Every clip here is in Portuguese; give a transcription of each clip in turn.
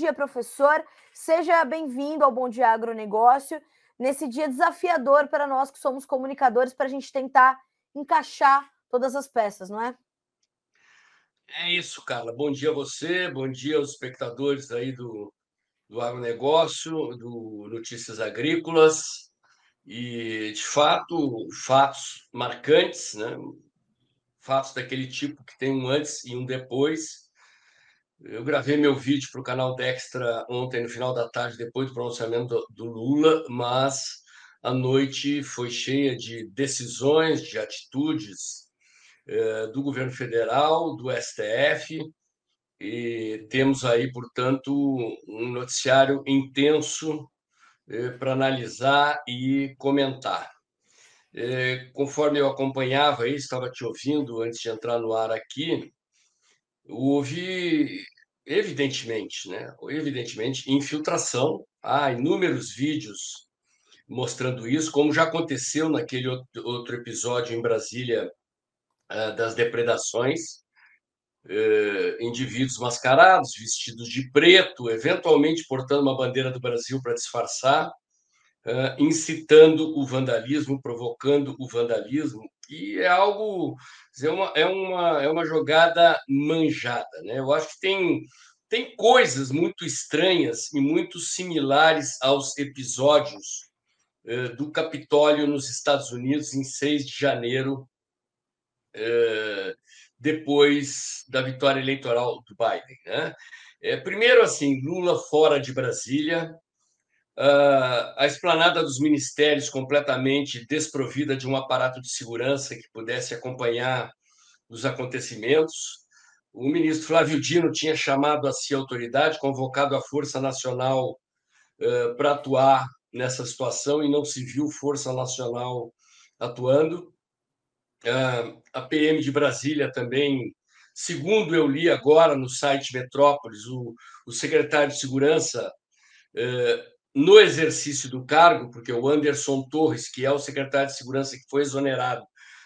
dia, professor. Seja bem-vindo ao Bom Dia Agronegócio, nesse dia desafiador para nós que somos comunicadores, para a gente tentar encaixar todas as peças, não é? É isso, Carla. Bom dia a você, bom dia aos espectadores aí do, do agronegócio, do Notícias Agrícolas. E, de fato, fatos marcantes, né? fatos daquele tipo que tem um antes e um depois eu gravei meu vídeo para o canal Dextra ontem, no final da tarde, depois do pronunciamento do Lula, mas a noite foi cheia de decisões, de atitudes eh, do governo federal, do STF, e temos aí, portanto, um noticiário intenso eh, para analisar e comentar. Eh, conforme eu acompanhava aí, estava te ouvindo antes de entrar no ar aqui, houve evidentemente, né? Evidentemente, infiltração. Há inúmeros vídeos mostrando isso, como já aconteceu naquele outro episódio em Brasília ah, das depredações. Eh, indivíduos mascarados, vestidos de preto, eventualmente portando uma bandeira do Brasil para disfarçar, ah, incitando o vandalismo, provocando o vandalismo, e é algo, é uma, é uma, é uma jogada manjada. Né? Eu acho que tem, tem coisas muito estranhas e muito similares aos episódios uh, do Capitólio nos Estados Unidos em 6 de janeiro, uh, depois da vitória eleitoral do Biden. Né? É, primeiro, assim, Lula fora de Brasília, Uh, a esplanada dos ministérios completamente desprovida de um aparato de segurança que pudesse acompanhar os acontecimentos. O ministro Flávio Dino tinha chamado a si a autoridade, convocado a Força Nacional uh, para atuar nessa situação e não se viu Força Nacional atuando. Uh, a PM de Brasília também, segundo eu li agora no site Metrópolis, o, o secretário de Segurança no exercício do cargo, porque o Anderson Torres, que é o secretário de Segurança que foi exonerado,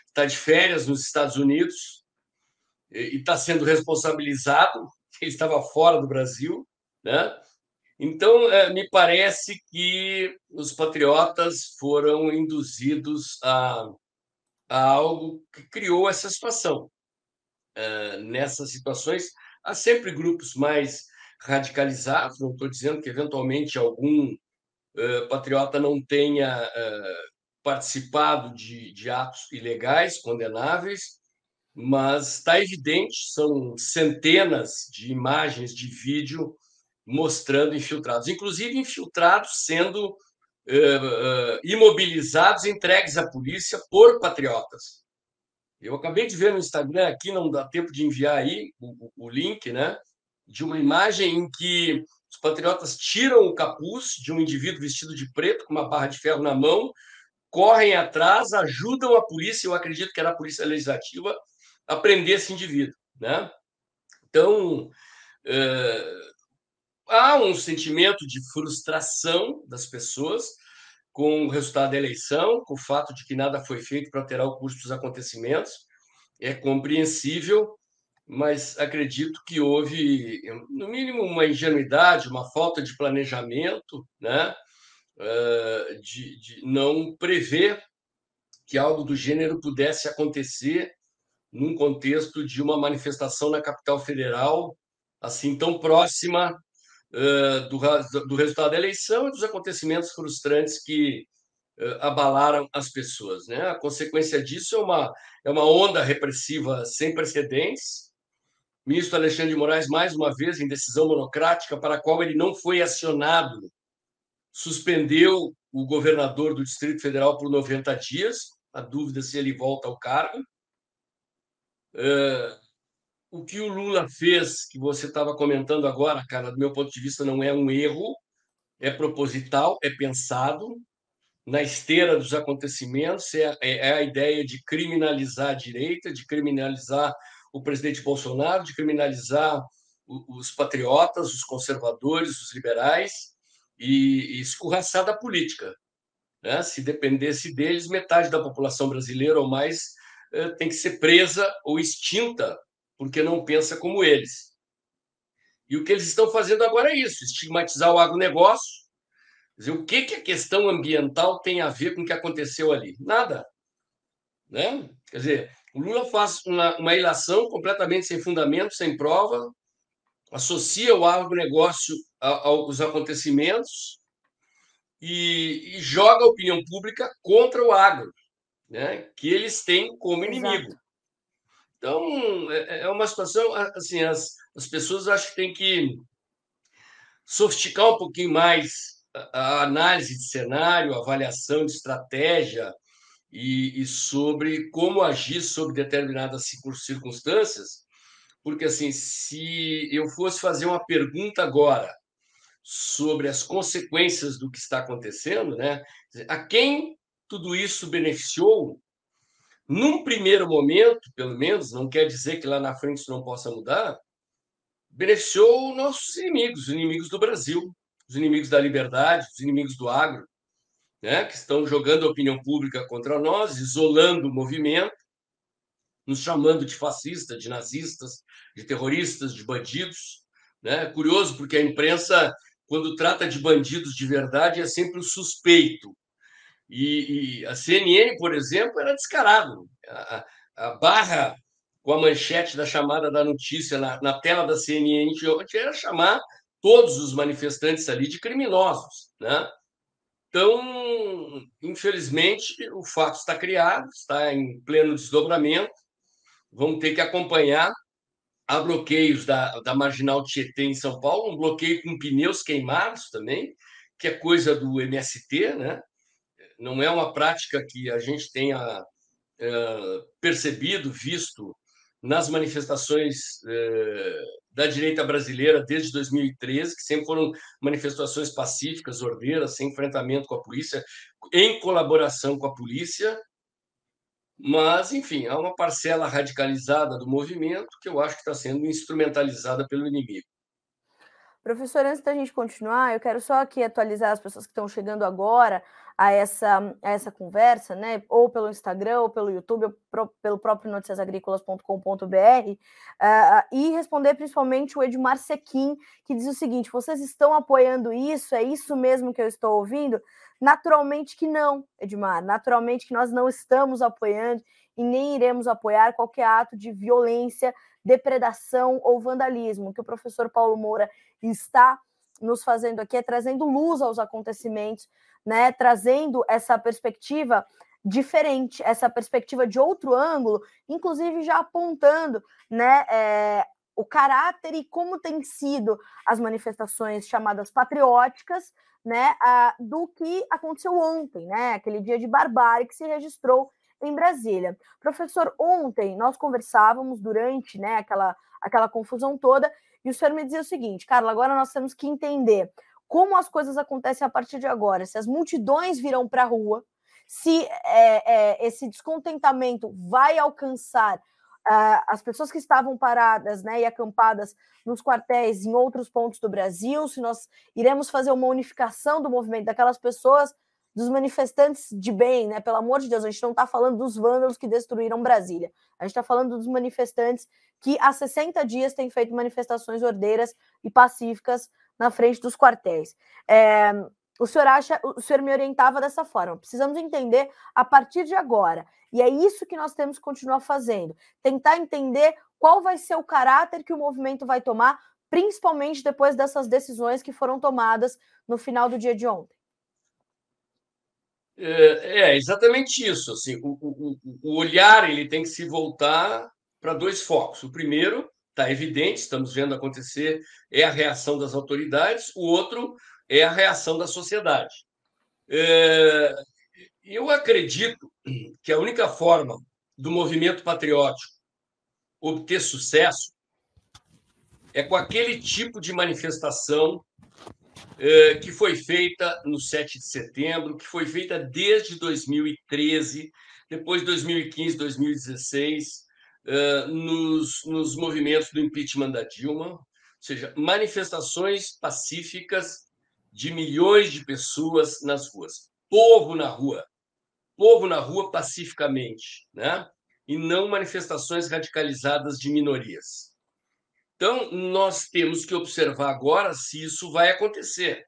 está de férias nos Estados Unidos e está sendo responsabilizado, ele estava fora do Brasil, né? Então, é, me parece que os patriotas foram induzidos a, a algo que criou essa situação. É, nessas situações, há sempre grupos mais radicalizados, não estou dizendo que eventualmente algum uh, patriota não tenha uh, participado de, de atos ilegais, condenáveis, mas está evidente, são centenas de imagens de vídeo mostrando infiltrados, inclusive infiltrados sendo uh, imobilizados, entregues à polícia por patriotas. Eu acabei de ver no Instagram aqui, não dá tempo de enviar aí o, o link, né? De uma imagem em que os patriotas tiram o capuz de um indivíduo vestido de preto, com uma barra de ferro na mão, correm atrás, ajudam a polícia, eu acredito que era a polícia legislativa, a prender esse indivíduo. Né? Então, é, há um sentimento de frustração das pessoas com o resultado da eleição, com o fato de que nada foi feito para alterar o curso dos acontecimentos. É compreensível, mas acredito que houve, no mínimo, uma ingenuidade, uma falta de planejamento, né? De, de não prever que algo do gênero pudesse acontecer num contexto de uma manifestação na capital federal, assim, tão próxima do, do resultado da eleição e dos acontecimentos frustrantes que abalaram as pessoas. Né? A consequência disso é uma, é uma onda repressiva sem precedentes, ministro Alexandre de Moraes, mais uma vez, em decisão monocrática, para a qual ele não foi acionado, suspendeu o governador do Distrito Federal por 90 dias, a dúvida se ele volta ao cargo. É, o que o Lula fez, que você estava comentando agora, cara, do meu ponto de vista, não é um erro, é proposital, é pensado, na esteira dos acontecimentos, é, é a ideia de criminalizar a direita, de criminalizar o presidente Bolsonaro de criminalizar os patriotas, os conservadores, os liberais e, escorraçar da política. Né? Se dependesse deles, metade da população brasileira ou mais eh, tem que ser presa ou extinta porque não pensa como eles. E o que eles estão fazendo agora é isso: estigmatizar o agronegócio. Dizer, o que, que a questão ambiental tem a ver com o que aconteceu ali? Nada. Né? Quer dizer, o Lula faz uma, uma ilação completamente sem fundamento, sem prova, associa o agronegócio aos acontecimentos e, e, joga a opinião pública contra o agro, né? que eles têm como inimigo. Exato. Então, é, é uma situação, assim, as, as pessoas acho que têm que sofisticar um pouquinho mais a análise de cenário, a avaliação de estratégia e, e sobre como agir sobre determinadas circunstâncias, porque assim, se eu fosse fazer uma pergunta agora sobre as consequências do que está acontecendo, né? A quem tudo isso beneficiou? Num primeiro momento, pelo menos, não quer dizer que lá na frente isso não possa mudar, beneficiou nossos inimigos, os inimigos do Brasil, os inimigos da liberdade, os inimigos do agro, né, que estão jogando a opinião pública contra nós, isolando o movimento, nos chamando de fascistas, de nazistas, de terroristas, de bandidos. Né? Curioso, porque a imprensa, quando trata de bandidos de verdade, é sempre o suspeito. E, e a CNN, por exemplo, era descarado. A, a, barra com a manchete da chamada da notícia na, na tela da CNN de ontem era chamar todos os manifestantes ali de criminosos. Né? Então, infelizmente, o fato está criado, está em pleno desdobramento. Vamos ter que acompanhar. Há bloqueios da, da Marginal Tietê em São Paulo, um bloqueio com pneus queimados também, que é coisa do MST, né? Não é uma prática que a gente tenha uh, percebido, visto nas manifestações uh, da direita brasileira desde 2013, que sempre foram manifestações pacíficas, ordeiras, sem enfrentamento com a polícia, em colaboração com a polícia. Mas, enfim, há uma parcela radicalizada do movimento que eu acho que está sendo instrumentalizada pelo inimigo. Professor, antes da gente continuar, eu quero só aqui atualizar as pessoas que estão chegando agora a essa, a essa conversa, né? Ou pelo Instagram, ou pelo YouTube, ou pro, pelo próprio noticiasagrícolas.com.br, uh, ah, e responder principalmente o Edmar Sequim, que diz o seguinte: vocês estão apoiando isso? É isso mesmo que eu estou ouvindo? Naturalmente que não, Edmar, naturalmente que nós não estamos apoiando e nem iremos apoiar qualquer ato de violência depredação ou vandalismo. O que o professor Paulo Moura está nos fazendo aqui é trazendo luz aos acontecimentos, né? Trazendo essa perspectiva diferente, essa perspectiva de outro ângulo, inclusive já apontando, né? É, o caráter e como tem sido as manifestações chamadas patrióticas, né, a, do que aconteceu ontem, né, aquele dia de barbárie que se registrou em Brasília. Professor, ontem nós conversávamos durante né, aquela, aquela confusão toda, e o senhor me dizia o seguinte, Carla, agora nós temos que entender como as coisas acontecem a partir de agora, se as multidões virão para a rua, se é, é, esse descontentamento vai alcançar uh, as pessoas que estavam paradas né, e acampadas nos quartéis em outros pontos do Brasil, se nós iremos fazer uma unificação do movimento daquelas pessoas dos manifestantes de bem, né? Pelo amor de Deus, a gente não está falando dos vândalos que destruíram Brasília. A gente está falando dos manifestantes que há 60 dias têm feito manifestações ordeiras e pacíficas na frente dos quartéis. É, o senhor acha, o senhor me orientava dessa forma. Precisamos entender a partir de agora. E é isso que nós temos que continuar fazendo. Tentar entender qual vai ser o caráter que o movimento vai tomar, principalmente depois dessas decisões que foram tomadas no final do dia de ontem. É, é exatamente isso. Assim, o, o, o olhar ele tem que se voltar para dois focos. O primeiro está evidente, estamos vendo acontecer, é a reação das autoridades. O outro é a reação da sociedade. É, eu acredito que a única forma do movimento patriótico obter sucesso é com aquele tipo de manifestação eh, que foi feita no 7 de setembro, que foi feita desde 2013, depois 2015, 2016, nos, nos movimentos do impeachment da Dilma, ou seja, manifestações pacíficas de milhões de pessoas nas ruas, povo na rua, povo na rua pacificamente, né? e não manifestações radicalizadas de minorias. Então, nós temos que observar agora se isso vai acontecer.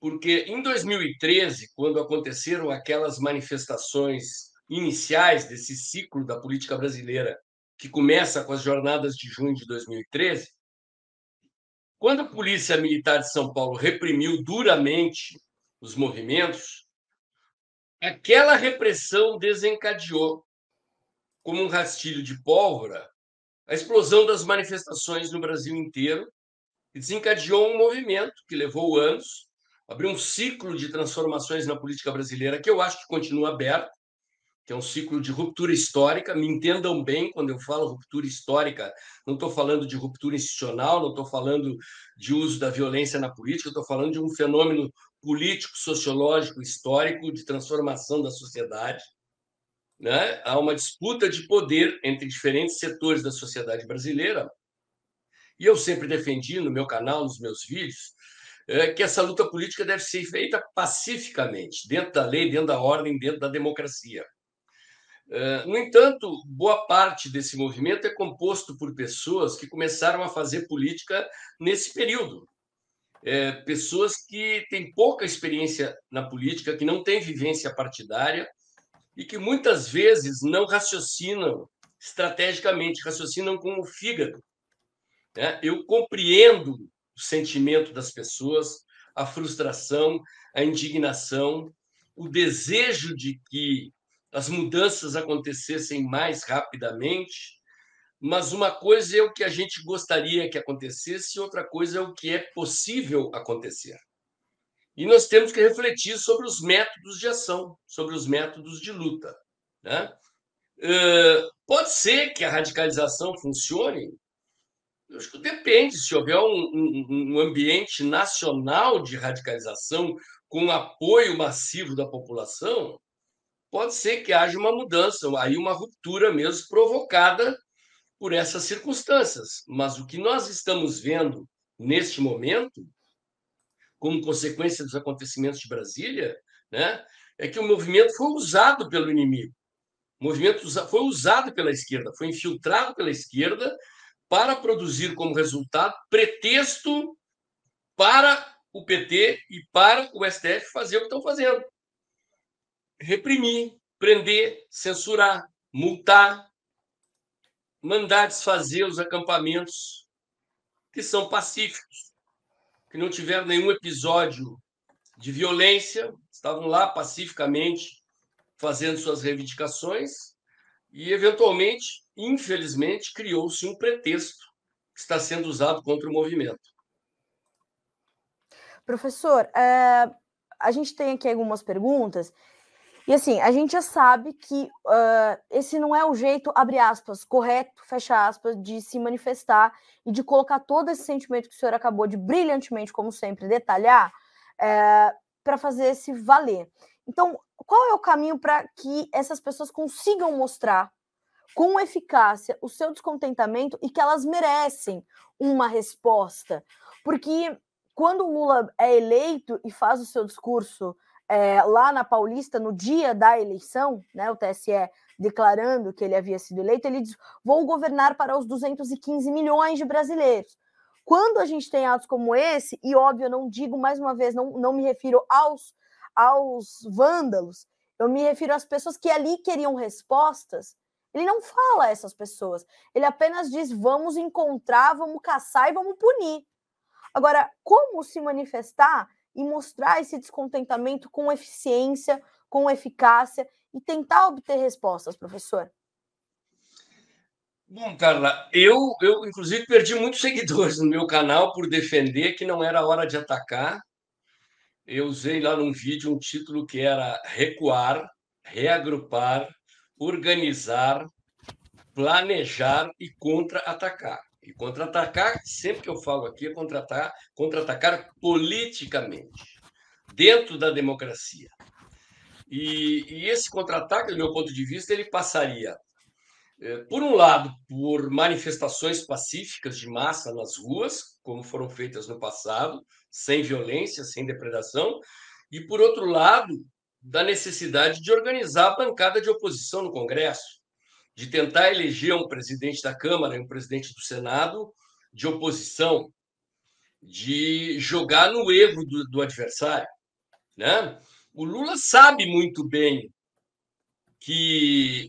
Porque em 2013, quando aconteceram aquelas manifestações iniciais desse ciclo da política brasileira, que começa com as jornadas de junho de 2013, quando a Polícia Militar de São Paulo reprimiu duramente os movimentos, aquela repressão desencadeou, como um rastilho de pólvora, a explosão das manifestações no Brasil inteiro e desencadeou um movimento que levou anos, abriu um ciclo de transformações na política brasileira que eu acho que continua aberto, que é um ciclo de ruptura histórica. Me entendam bem quando eu falo ruptura histórica, não estou falando de ruptura institucional, não estou falando de uso da violência na política, estou falando de um fenômeno político, sociológico, histórico de transformação da sociedade. Né? Há uma disputa de poder entre diferentes setores da sociedade brasileira. E eu sempre defendi no meu canal, nos meus vídeos, é, que essa luta política deve ser feita pacificamente, dentro da lei, dentro da ordem, dentro da democracia. É, no entanto, boa parte desse movimento é composto por pessoas que começaram a fazer política nesse período. É, pessoas que têm pouca experiência na política, que não têm vivência partidária e que muitas vezes não raciocinam estrategicamente, raciocinam com o fígado. Né? Eu compreendo o sentimento das pessoas, a frustração, a indignação, o desejo de que as mudanças acontecessem mais rapidamente, mas uma coisa é o que a gente gostaria que acontecesse, outra coisa é o que é possível acontecer. E nós temos que refletir sobre os métodos de ação, sobre os métodos de luta. Né? Uh, pode ser que a radicalização funcione? Eu acho que depende. Se houver um, um, um ambiente nacional de radicalização com apoio massivo da população, pode ser que haja uma mudança, aí uma ruptura mesmo provocada por essas circunstâncias. Mas o que nós estamos vendo neste momento, como consequência dos acontecimentos de Brasília, né, é que o movimento foi usado pelo inimigo. O movimento foi usado pela esquerda, foi infiltrado pela esquerda para produzir como resultado pretexto para o PT e para o STF fazer o que estão fazendo reprimir, prender, censurar, multar, mandar desfazer os acampamentos que são pacíficos, que não tiveram nenhum episódio de violência, estavam lá pacificamente fazendo suas reivindicações e, eventualmente, infelizmente, criou-se um pretexto que está sendo usado contra o movimento. Professor, é, a gente tem aqui algumas perguntas e assim, a gente já sabe que uh, esse não é o jeito, abre aspas, correto, fecha aspas, de se manifestar e de colocar todo esse sentimento que o senhor acabou de brilhantemente, como sempre, detalhar, uh, para fazer esse valer. Então, qual é o caminho para que essas pessoas consigam mostrar com eficácia o seu descontentamento e que elas merecem uma resposta? Porque quando o Lula é eleito e faz o seu discurso é, lá na Paulista, no dia da eleição, né, o TSE declarando que ele havia sido eleito, ele diz: vou governar para os 215 milhões de brasileiros. Quando a gente tem atos como esse, e óbvio, eu não digo mais uma vez, não, não me refiro aos, aos vândalos, eu me refiro às pessoas que ali queriam respostas. Ele não fala a essas pessoas, ele apenas diz: vamos encontrar, vamos caçar e vamos punir. Agora, como se manifestar e mostrar esse descontentamento com eficiência, com eficácia e tentar obter respostas, professor? Bom, Carla, eu, eu inclusive perdi muitos seguidores no meu canal por defender que não era hora de atacar. Eu usei lá num vídeo um título que era recuar, reagrupar, organizar, planejar e contra-atacar. E contra-atacar, sempre que eu falo aqui, é contra-atacar, contra-atacar politicamente, dentro da democracia. E, e esse contra-ataque, do meu ponto de vista, ele passaria, eh, por um lado, por manifestações pacíficas de massa nas ruas, como foram feitas no passado, sem violência, sem depredação, e, por outro lado, da necessidade de organizar a bancada de oposição no Congresso de tentar eleger um presidente da Câmara e um presidente do Senado de oposição de jogar no erro do, do adversário. Né? O Lula sabe muito bem que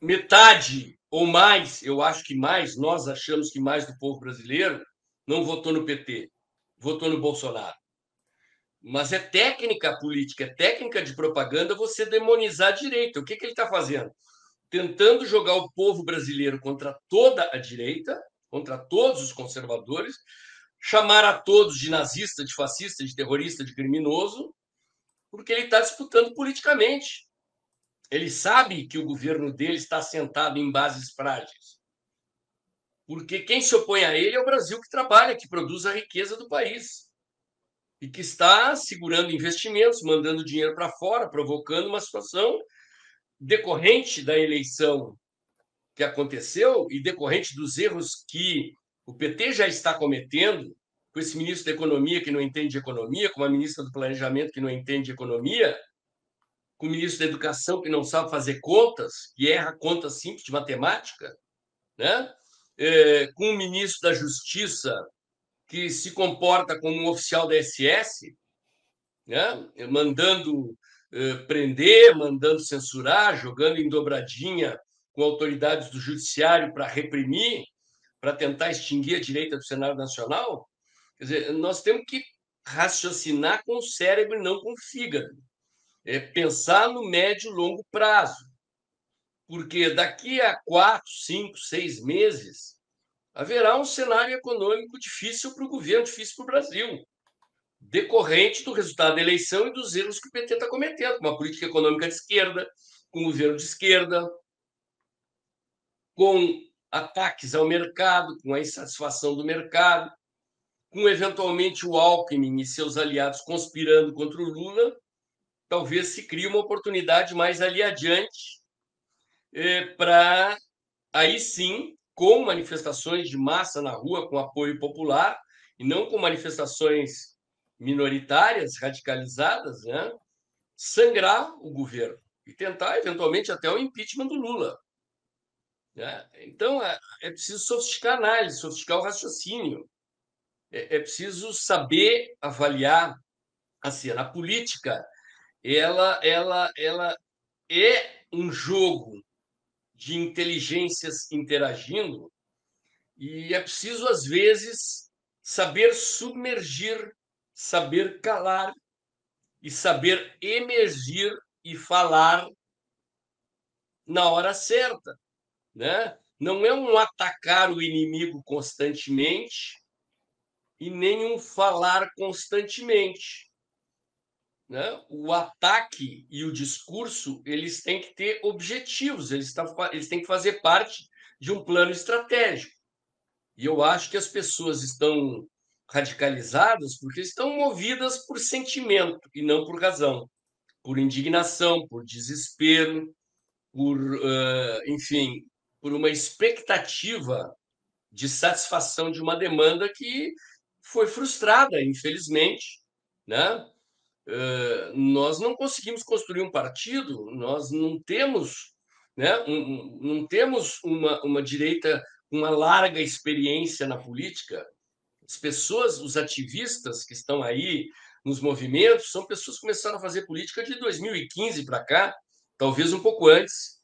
metade ou mais, eu acho que mais, nós achamos que mais do povo brasileiro não votou no PT, votou no Bolsonaro. Mas é técnica política, é técnica de propaganda você demonizar a direita. O que, que ele está fazendo? Tentando jogar o povo brasileiro contra toda a direita, contra todos os conservadores, chamar a todos de nazista, de fascista, de terrorista, de criminoso, porque ele está disputando politicamente. Ele sabe que o governo dele está assentado em bases frágeis. Porque quem se opõe a ele é o Brasil que trabalha, que produz a riqueza do país e que está segurando investimentos, mandando dinheiro para fora, provocando uma situação decorrente da eleição que aconteceu e decorrente dos erros que o PT já está cometendo, com esse ministro da Economia que não entende de economia, com a ministra do Planejamento que não entende de economia, com o ministro da Educação que não sabe fazer contas, que erra contas simples de matemática, né? É, com o ministro da Justiça que se comporta como um oficial da SS, né? mandando prender, mandando censurar, jogando em dobradinha com autoridades do judiciário para reprimir, para tentar extinguir a direita do Senado Nacional. Quer dizer, nós temos que raciocinar com o cérebro e não com o fígado. É pensar no médio e longo prazo. Porque daqui a quatro, cinco, seis meses, haverá um cenário econômico difícil para o governo, difícil para o Brasil, decorrente do resultado da eleição e dos erros que o PT está cometendo, com uma política econômica de esquerda, com um governo de esquerda, com ataques ao mercado, com a insatisfação do mercado, com eventualmente o Alckmin e seus aliados conspirando contra o Lula, talvez se crie uma oportunidade mais ali adiante eh, para aí sim com manifestações de massa na rua, com apoio popular, e não com manifestações minoritárias, radicalizadas, né? sangrar o governo e tentar, eventualmente, até o impeachment do Lula. Né? Então, é, é preciso sofisticar a análise, sofisticar o raciocínio. É, é preciso saber avaliar assim, a política. Ela, ela, ela é um jogo de inteligências interagindo, e é preciso, às vezes, saber submergir, saber calar e saber emergir e falar na hora certa. Né? Não é um atacar o inimigo constantemente e nem um falar constantemente. Né? O ataque e o discurso eles têm que ter objetivos, eles, eles têm que fazer parte de um plano estratégico. E eu acho que as pessoas estão radicalizadas porque estão movidas por sentimento e não por razão, por indignação, por desespero, por, uh, enfim, por uma expectativa de satisfação de uma demanda que foi frustrada, infelizmente, né? nós não conseguimos construir um partido, nós não temos, né, um, não temos uma, uma direita uma larga experiência na política. As pessoas, os ativistas que estão aí nos movimentos, são pessoas que começaram a fazer política de 2015 para cá, talvez um pouco antes.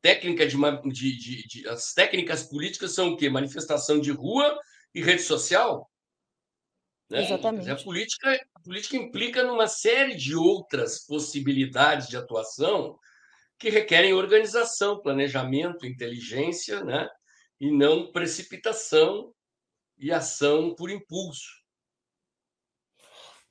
Técnica de, de, de, de, as técnicas políticas são o quê? Manifestação de rua e rede social. Né? Exatamente. A política, a política implica numa série de outras possibilidades de atuação que requerem organização, planejamento, inteligência, né? e não precipitação e ação por impulso.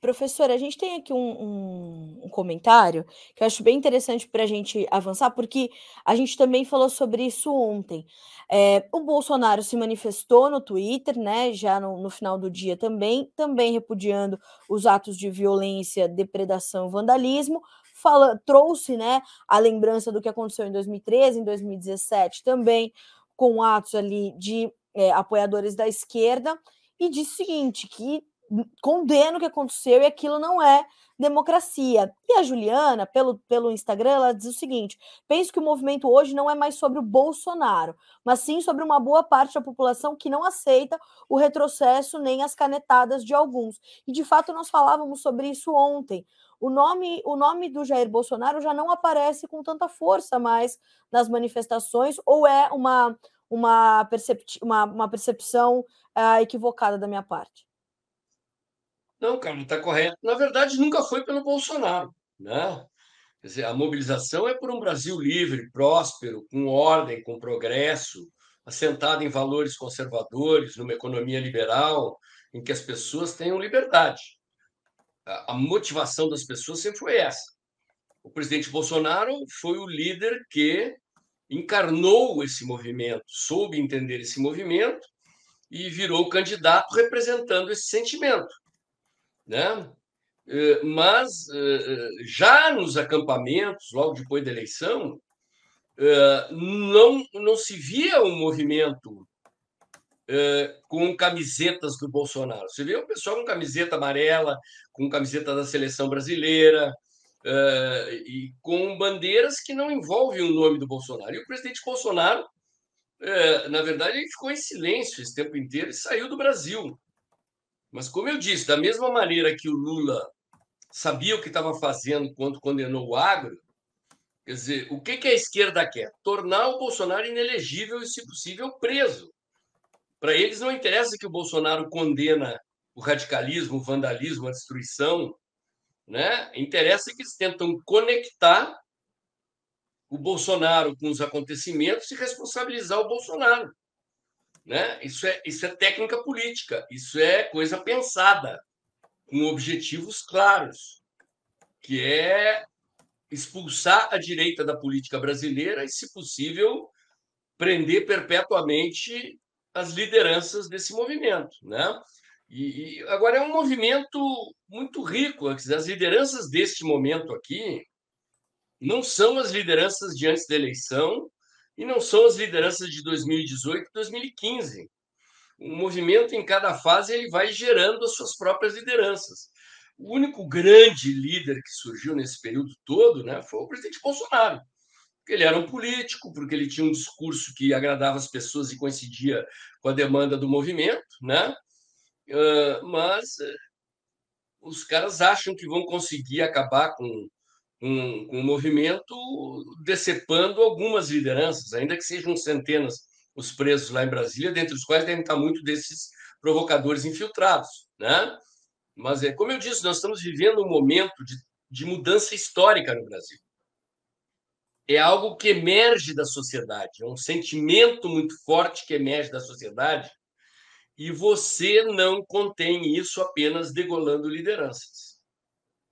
Professora, a gente tem aqui um, um, um comentário que eu acho bem interessante para a gente avançar, porque a gente também falou sobre isso ontem. É, o Bolsonaro se manifestou no Twitter, né, já no, no, final do dia também, também repudiando os atos de violência, depredação, vandalismo, fala, trouxe, né, a lembrança do que aconteceu em 2013, em 2017 também, com atos ali de é, apoiadores da esquerda, e disse o seguinte, que condena o que aconteceu e aquilo não é democracia. E a Juliana, pelo, pelo Instagram, ela diz o seguinte: penso que o movimento hoje não é mais sobre o Bolsonaro, mas sim sobre uma boa parte da população que não aceita o retrocesso nem as canetadas de alguns. E de fato nós falávamos sobre isso ontem. O nome, o nome do Jair Bolsonaro já não aparece com tanta força mais nas manifestações, ou é uma, uma, uma, uma percepção uh, equivocada da minha parte? Não, cara, está correto. Na verdade, nunca foi pelo Bolsonaro, né? Dizer, a mobilização é por um Brasil livre, próspero, com ordem, com progresso, assentado em valores conservadores, numa economia liberal, em que as pessoas tenham liberdade. A motivação das pessoas sempre foi essa. O presidente Bolsonaro foi o líder que encarnou esse movimento, soube entender esse movimento e virou candidato representando esse sentimento né? Eh, mas eh, já nos acampamentos, logo depois da eleição, eh, não, não se via um movimento com camisetas do Bolsonaro. Você vê o pessoal com camiseta amarela, com camiseta da seleção brasileira, e com bandeiras que não envolvem o nome do Bolsonaro. E o presidente Bolsonaro, na verdade, ele ficou em silêncio esse tempo inteiro e saiu do Brasil. Mas, como eu disse, da mesma maneira que o Lula sabia o que estava fazendo quando condenou o agro, quer dizer, o que, que a esquerda quer? Tornar o Bolsonaro inelegível e, se possível, preso. Para eles não interessa que o Bolsonaro condena o radicalismo, o vandalismo, a destruição, né? Interessa que eles tentam conectar o Bolsonaro com os acontecimentos e responsabilizar o Bolsonaro. Né? Isso, é, isso é técnica política, isso é coisa pensada, com objetivos claros, que é expulsar a direita da política brasileira e, se possível, prender perpetuamente as lideranças desse movimento. Né? E, e agora é um movimento muito rico. As lideranças deste momento aqui não são as lideranças de antes da eleição e não são as lideranças de 2018 e 2015. O movimento, em cada fase, ele vai gerando as suas próprias lideranças. O único grande líder que surgiu nesse período todo né, foi o presidente Bolsonaro. Porque ele era um político, porque ele tinha um discurso que agradava as pessoas e coincidia com a demanda do movimento, né? Mas os caras acham que vão conseguir acabar com um, um movimento decepando algumas lideranças, ainda que sejam centenas os presos lá em Brasília, dentre os quais devem estar muito desses provocadores infiltrados, né? Mas é como eu disse, nós estamos vivendo um momento de, de mudança histórica no Brasil. É algo que emerge da sociedade, é um sentimento muito forte que emerge da sociedade, e você não contém isso apenas degolando lideranças.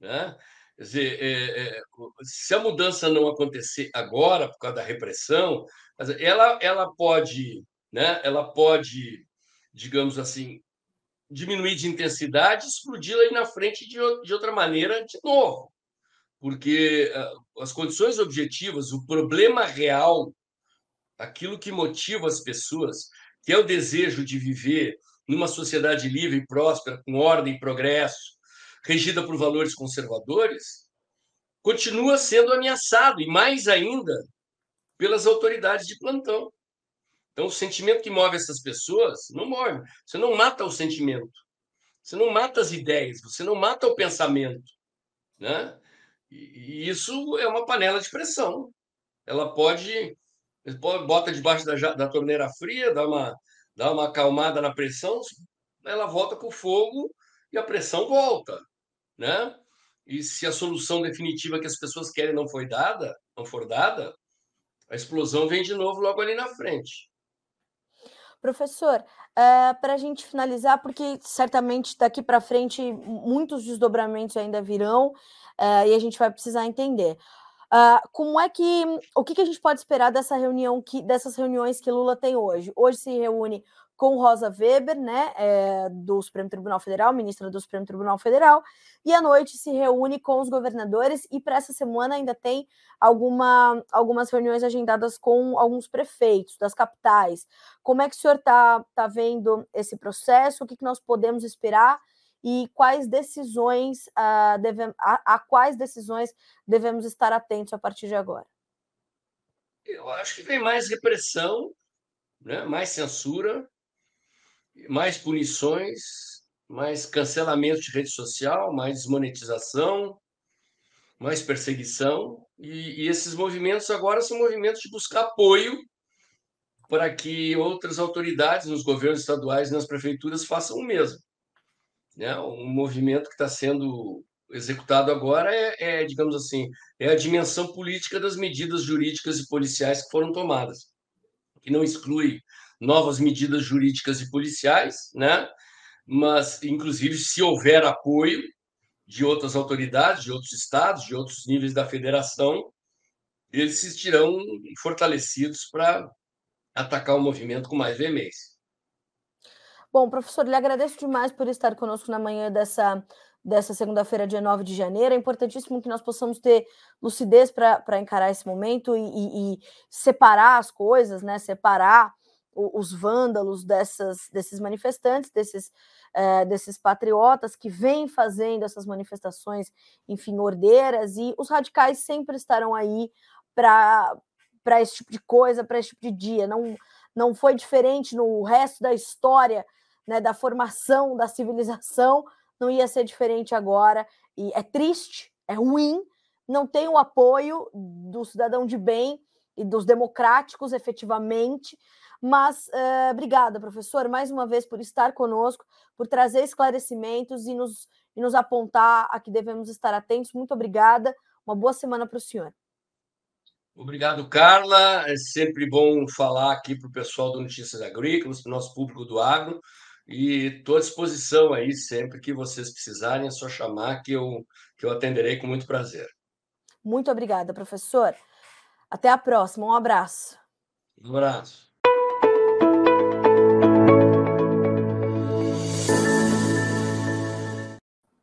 Né? Quer dizer, é, é, se a mudança não acontecer agora, por causa da repressão, ela, ela pode, né, ela pode, digamos assim, diminuir de intensidade, explodir aí na frente de, de outra maneira de novo. Porque uh, as condições objetivas, o problema real, aquilo que motiva as pessoas, que é o desejo de viver numa sociedade livre e próspera, com ordem e progresso, regida por valores conservadores, continua sendo ameaçado, e mais ainda pelas autoridades de plantão. Então, o sentimento que move essas pessoas não move. Você não mata o sentimento, você não mata as ideias, você não mata o pensamento. Né? E isso é uma panela de pressão. Ela pode, bota debaixo da, da torneira fria, dá uma, dá uma acalmada na pressão, ela volta com fogo e a pressão volta né? E se a solução definitiva que as pessoas querem não foi dada, não for dada, a explosão vem de novo logo ali na frente. Professor, uh, eh, para a gente finalizar, porque certamente daqui para frente muitos desdobramentos ainda virão uh, e a gente vai precisar entender. Uh, como é que o que, que, a gente pode esperar dessa reunião que dessas reuniões que Lula tem hoje? Hoje se reúne com Rosa Weber, né, é, do Supremo Tribunal Federal, ministra do Supremo Tribunal Federal, e à noite se reúne com os governadores e para essa semana ainda tem alguma, algumas reuniões agendadas com alguns prefeitos das capitais. Como é que o senhor está tá vendo esse processo? O que, que nós podemos esperar? E quais decisões uh, a, a quais decisões devemos estar atentos a partir de agora? Eu acho que vem mais repressão, né? mais censura, mais punições, mais cancelamento de rede social, mais desmonetização, mais perseguição. E, e esses movimentos agora são movimentos de buscar apoio para que outras autoridades nos governos estaduais e nas prefeituras façam o mesmo. Né? Um movimento que está sendo executado agora é, é, digamos assim, é a dimensão política das medidas jurídicas e policiais que foram tomadas, que não exclui novas medidas jurídicas e policiais, né? Mas, inclusive, se houver apoio de outras autoridades, de outros estados, de outros níveis da federação, eles se estirão fortalecidos para atacar o movimento com mais veemência. Bom, professor, lhe agradeço demais por estar conosco na manhã dessa, dessa segunda-feira, dia 9 de janeiro. É importantíssimo que nós possamos ter lucidez para encarar esse momento e, e, e, separar as coisas, né? Separar os vândalos dessas, desses manifestantes, desses, é, desses patriotas que vêm fazendo essas manifestações, enfim, ordeiras, e os radicais sempre estarão aí para esse tipo de coisa, para esse tipo de dia. Não, não foi diferente no resto da história né, da formação da civilização, não ia ser diferente agora. E é triste, é ruim, não tem o apoio do cidadão de bem e dos democráticos, efetivamente. Mas uh, obrigada, professor, mais uma vez por estar conosco, por trazer esclarecimentos e nos, e nos apontar a que devemos estar atentos. Muito obrigada. Uma boa semana para o senhor. Obrigado, Carla. É sempre bom falar aqui para o pessoal do Notícias Agrícolas, para o nosso público do agro. E estou à disposição aí sempre que vocês precisarem, é só chamar que eu, que eu atenderei com muito prazer. Muito obrigada, professor. Até a próxima. Um abraço. Um abraço.